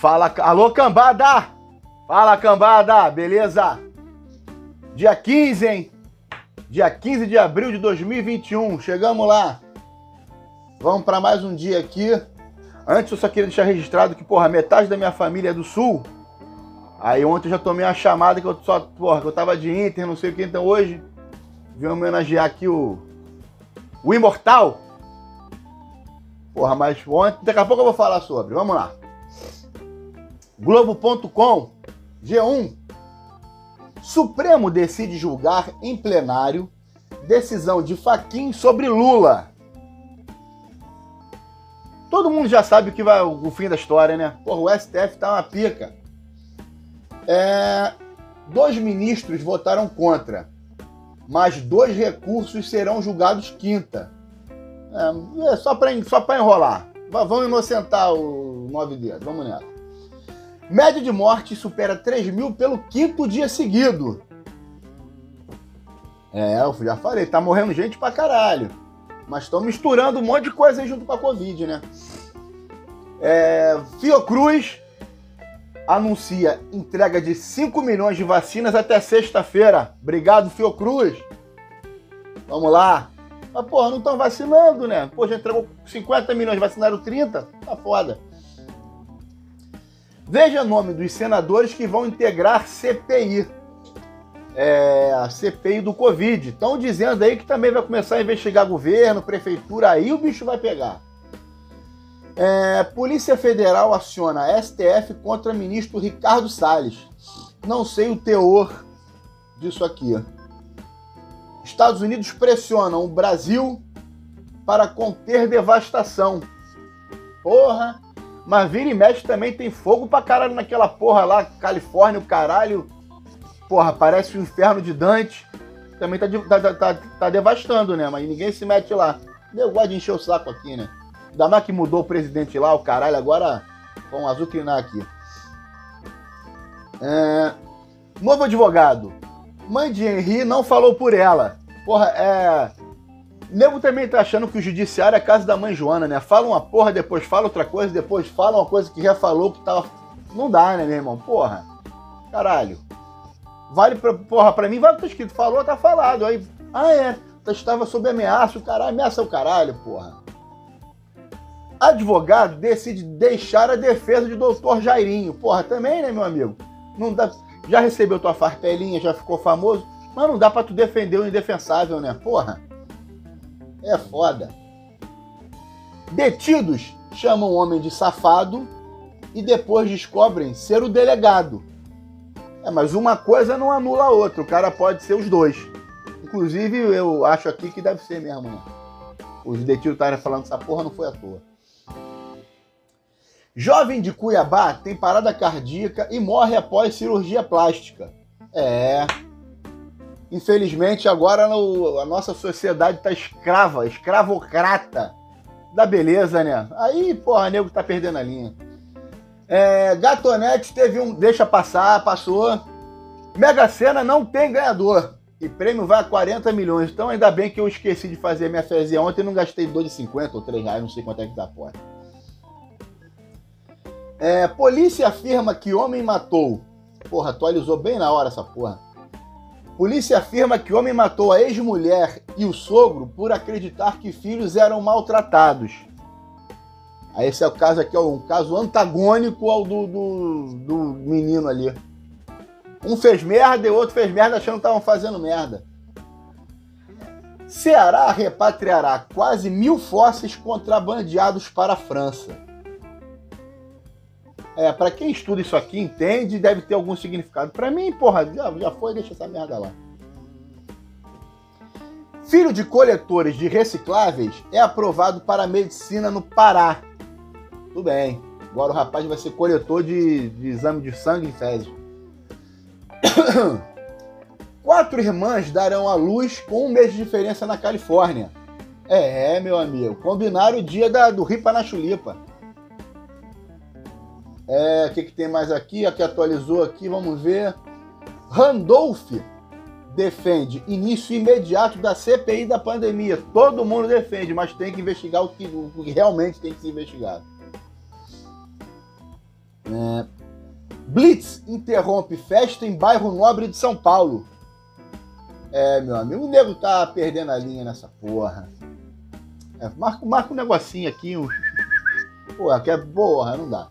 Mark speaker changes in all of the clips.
Speaker 1: Fala, alô cambada! Fala cambada, beleza? Dia 15, hein? Dia 15 de abril de 2021, chegamos lá. Vamos para mais um dia aqui. Antes eu só queria deixar registrado que, porra, metade da minha família é do Sul. Aí ontem eu já tomei uma chamada que eu só, porra, que eu tava de Inter, não sei o que, então hoje vim homenagear aqui o o Imortal. Porra, mas ontem, daqui a pouco eu vou falar sobre. Vamos lá. Globo.com, G1. Supremo decide julgar em plenário decisão de Faquin sobre Lula. Todo mundo já sabe o que vai o fim da história, né? Porra, o STF tá uma pica. É, dois ministros votaram contra, mas dois recursos serão julgados quinta. É, é só para só enrolar. Vamos inocentar o nove dedos. Vamos nessa. Média de morte supera 3 mil pelo quinto dia seguido. É, eu já falei, tá morrendo gente pra caralho. Mas estão misturando um monte de coisa aí junto com a Covid, né? É, Fiocruz anuncia entrega de 5 milhões de vacinas até sexta-feira. Obrigado, Fiocruz. Vamos lá. Mas, porra, não estão vacinando, né? Pô, já entregou 50 milhões, vacinaram 30. Tá foda. Veja o nome dos senadores que vão integrar CPI. É, a CPI do Covid. Estão dizendo aí que também vai começar a investigar governo, prefeitura, aí o bicho vai pegar. É, Polícia Federal aciona STF contra ministro Ricardo Salles. Não sei o teor disso aqui. Estados Unidos pressionam o Brasil para conter devastação. Porra! Mas vira e mexe também tem fogo pra caralho naquela porra lá, Califórnia, o caralho. Porra, parece o inferno de Dante. Também tá, tá, tá, tá devastando, né? Mas ninguém se mete lá. Eu gosto de encher o saco aqui, né? Ainda mais que mudou o presidente lá, o caralho, agora vamos azucrinar aqui. É... Novo advogado. Mãe de Henri não falou por ela. Porra, é. Nego também tá achando que o judiciário é a casa da mãe Joana, né? Fala uma porra, depois fala outra coisa, depois fala uma coisa que já falou que tava. Não dá, né, meu irmão? Porra. Caralho. Vale pra. Porra, pra mim, vale tá escrito. Falou, tá falado. Aí. Ah, é. Estava sob ameaça, o caralho. Ameaça o caralho, porra. Advogado decide deixar a defesa de doutor Jairinho. Porra, também, né, meu amigo? Não dá. Já recebeu tua farpelinha, já ficou famoso. Mas não dá pra tu defender o indefensável, né? Porra. É foda. Detidos chamam o homem de safado e depois descobrem ser o delegado. É, mas uma coisa não anula a outra. O cara pode ser os dois. Inclusive, eu acho aqui que deve ser mesmo, né? Os detidos estarem falando essa porra não foi à toa. Jovem de Cuiabá tem parada cardíaca e morre após cirurgia plástica. É. Infelizmente, agora no, a nossa sociedade tá escrava, escravocrata da beleza, né? Aí, porra, nego tá perdendo a linha. É, Gatonete teve um. Deixa passar, passou. Mega Sena não tem ganhador. E prêmio vai a 40 milhões. Então ainda bem que eu esqueci de fazer minha fezinha ontem e não gastei 2,50 ou 3 reais, não sei quanto é que dá porra. É, polícia afirma que homem matou. Porra, atualizou bem na hora essa porra. Polícia afirma que homem matou a ex-mulher e o sogro por acreditar que filhos eram maltratados. Aí esse é o caso aqui, é um caso antagônico ao do, do, do menino ali. Um fez merda e o outro fez merda achando que estavam fazendo merda. Ceará repatriará quase mil fósseis contrabandeados para a França. É, para quem estuda isso aqui, entende, deve ter algum significado. Para mim, porra, já, já foi, deixa essa merda lá. Filho de coletores de recicláveis é aprovado para medicina no Pará. Tudo bem. Agora o rapaz vai ser coletor de, de exame de sangue e fezes. Quatro irmãs darão à luz com um mês de diferença na Califórnia. É, meu amigo. Combinaram o dia da, do Ripa na Chulipa. É, o que, que tem mais aqui? A que atualizou aqui, vamos ver. Randolph defende início imediato da CPI da pandemia. Todo mundo defende, mas tem que investigar o que, o que realmente tem que ser investigado. É. Blitz interrompe festa em bairro nobre de São Paulo. É, meu amigo, o nego tá perdendo a linha nessa porra. É, marca, marca um negocinho aqui, um. Porra, que é porra, não dá.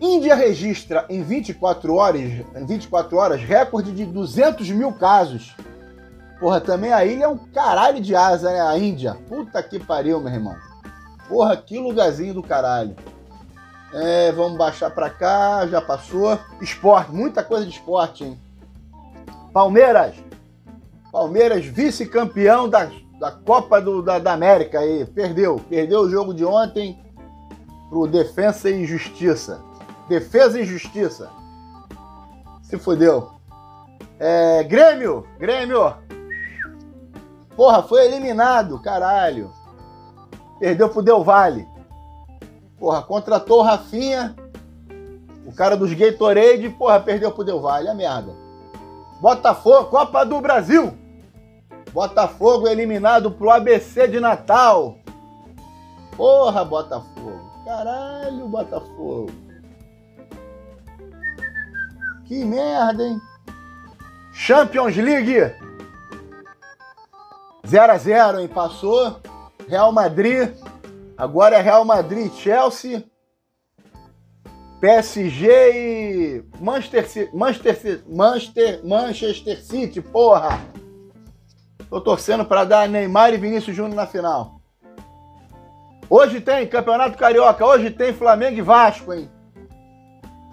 Speaker 1: Índia registra em 24 horas, em 24 horas recorde de 200 mil casos. Porra, também a ilha é um caralho de asa, né? A Índia. Puta que pariu, meu irmão. Porra, que lugarzinho do caralho. É, vamos baixar pra cá, já passou. Esporte, muita coisa de esporte, hein? Palmeiras. Palmeiras, vice-campeão da, da Copa do, da, da América aí. Perdeu. Perdeu o jogo de ontem pro Defensa e Justiça. Defesa e Justiça. Se fodeu. É, Grêmio, Grêmio. Porra, foi eliminado, caralho. Perdeu pro Del Valle. Porra, contratou o Rafinha, o cara dos Gatorade, porra, perdeu pro Del Valle, é merda. Botafogo, Copa do Brasil. Botafogo eliminado pro ABC de Natal. Porra, Botafogo. Caralho, Botafogo. Que merda, hein? Champions League. 0 a 0 hein? Passou. Real Madrid. Agora é Real Madrid, Chelsea. PSG e Manchester, Manchester, Manchester, Manchester City, porra. Tô torcendo para dar Neymar e Vinícius Júnior na final. Hoje tem Campeonato Carioca, hoje tem Flamengo e Vasco, hein?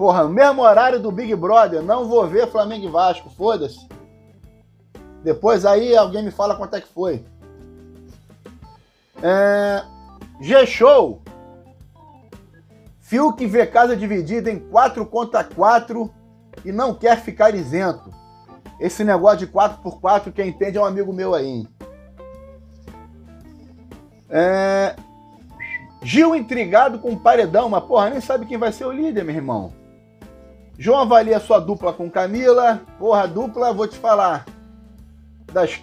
Speaker 1: Porra, mesmo horário do Big Brother, não vou ver Flamengo e Vasco, foda-se. Depois aí alguém me fala quanto é que foi. É... G-Show. Fiuk vê casa dividida em 4 contra 4 e não quer ficar isento. Esse negócio de 4x4, quem entende é um amigo meu aí. É... Gil intrigado com o paredão, mas porra, nem sabe quem vai ser o líder, meu irmão. João avalia sua dupla com Camila. Porra, dupla, vou te falar. Das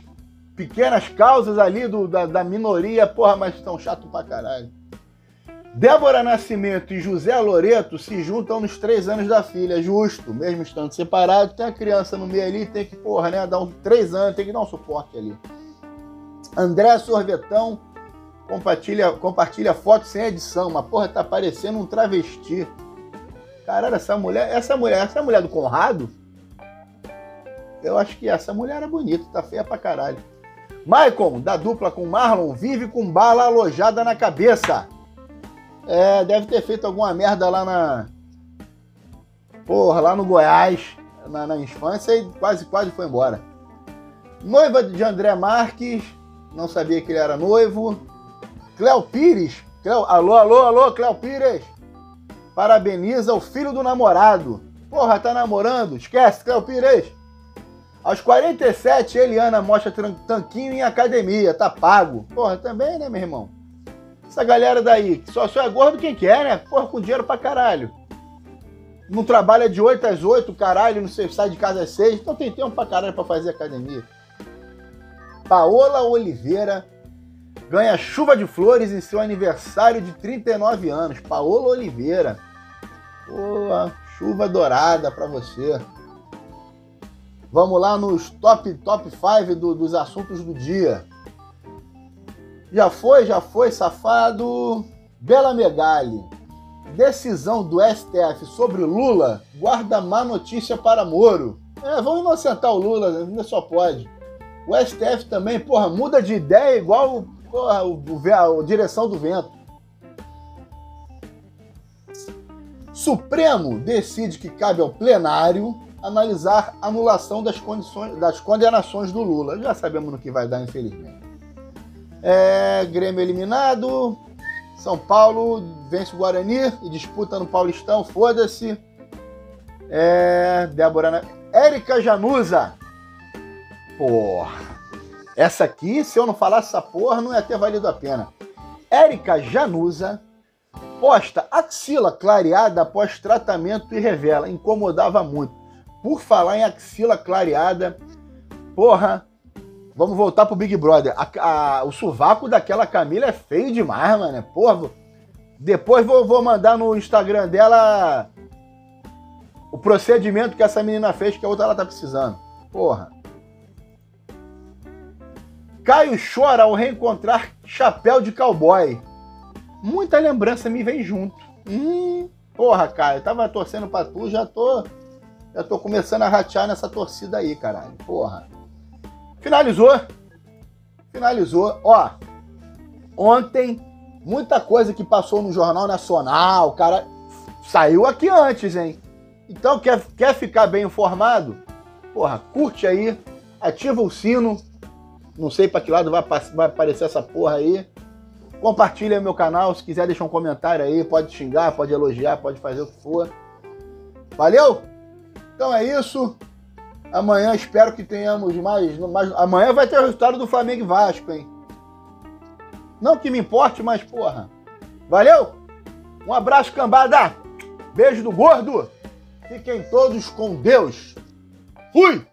Speaker 1: pequenas causas ali do, da, da minoria, porra, mas estão chato pra caralho. Débora Nascimento e José Loreto se juntam nos três anos da filha, justo, mesmo estando separados, tem a criança no meio ali, tem que, porra, né, dar uns três anos, tem que dar um suporte ali. André Sorvetão compartilha, compartilha foto sem edição, mas porra, tá parecendo um travesti. Caralho, essa mulher, essa mulher, essa mulher do Conrado, eu acho que essa mulher era bonita, tá feia pra caralho. Maicon, da dupla com Marlon, vive com bala alojada na cabeça. É, deve ter feito alguma merda lá na. Porra, lá no Goiás, na, na infância, e quase, quase foi embora. Noiva de André Marques, não sabia que ele era noivo. Cléo Pires, Cleo, alô, alô, alô, Cléo Pires. Parabeniza o filho do namorado. Porra, tá namorando? Esquece, Cléo Pires. Aos 47, Eliana mostra tanquinho em academia, tá pago. Porra, também, né, meu irmão? Essa galera daí, só, só é gordo quem quer, né? Porra, com dinheiro pra caralho. Não trabalha de 8 às 8, caralho, não sei, sai de casa às 6, então tem tempo pra caralho pra fazer academia. Paola Oliveira ganha chuva de flores em seu aniversário de 39 anos. Paola Oliveira. Boa, chuva dourada pra você. Vamos lá nos top top 5 do, dos assuntos do dia. Já foi, já foi, safado. Bela Megali. Decisão do STF sobre Lula guarda má notícia para Moro. É, vamos inocentar o Lula, ainda só pode. O STF também, porra, muda de ideia igual porra, o, o, a direção do vento. Supremo decide que cabe ao plenário analisar anulação das, condições, das condenações do Lula. Já sabemos no que vai dar, infelizmente. É, Grêmio eliminado. São Paulo vence o Guarani e disputa no Paulistão. Foda-se. É, Débora. Érica Januza. Porra. Essa aqui, se eu não falasse essa porra, não ia ter valido a pena. Érica Januza posta axila clareada após tratamento e revela. Incomodava muito. Por falar em axila clareada, porra, vamos voltar pro Big Brother. A, a, o sovaco daquela Camila é feio demais, mano. Porra, Depois vou, vou mandar no Instagram dela o procedimento que essa menina fez, que a outra ela tá precisando. Porra. Caio chora ao reencontrar chapéu de cowboy. Muita lembrança me vem junto. Hum, porra, Caio, eu tava torcendo pra tu, já tô. Já tô começando a ratear nessa torcida aí, caralho. Porra. Finalizou. Finalizou. Ó, ontem, muita coisa que passou no Jornal Nacional, cara, saiu aqui antes, hein? Então, quer, quer ficar bem informado? Porra, curte aí, ativa o sino. Não sei para que lado vai, vai aparecer essa porra aí. Compartilha meu canal, se quiser deixar um comentário aí, pode xingar, pode elogiar, pode fazer o que for. Valeu? Então é isso. Amanhã espero que tenhamos mais, mais. Amanhã vai ter o resultado do Flamengo e Vasco, hein? Não que me importe, mas porra. Valeu? Um abraço, cambada. Beijo do gordo. Fiquem todos com Deus. Fui!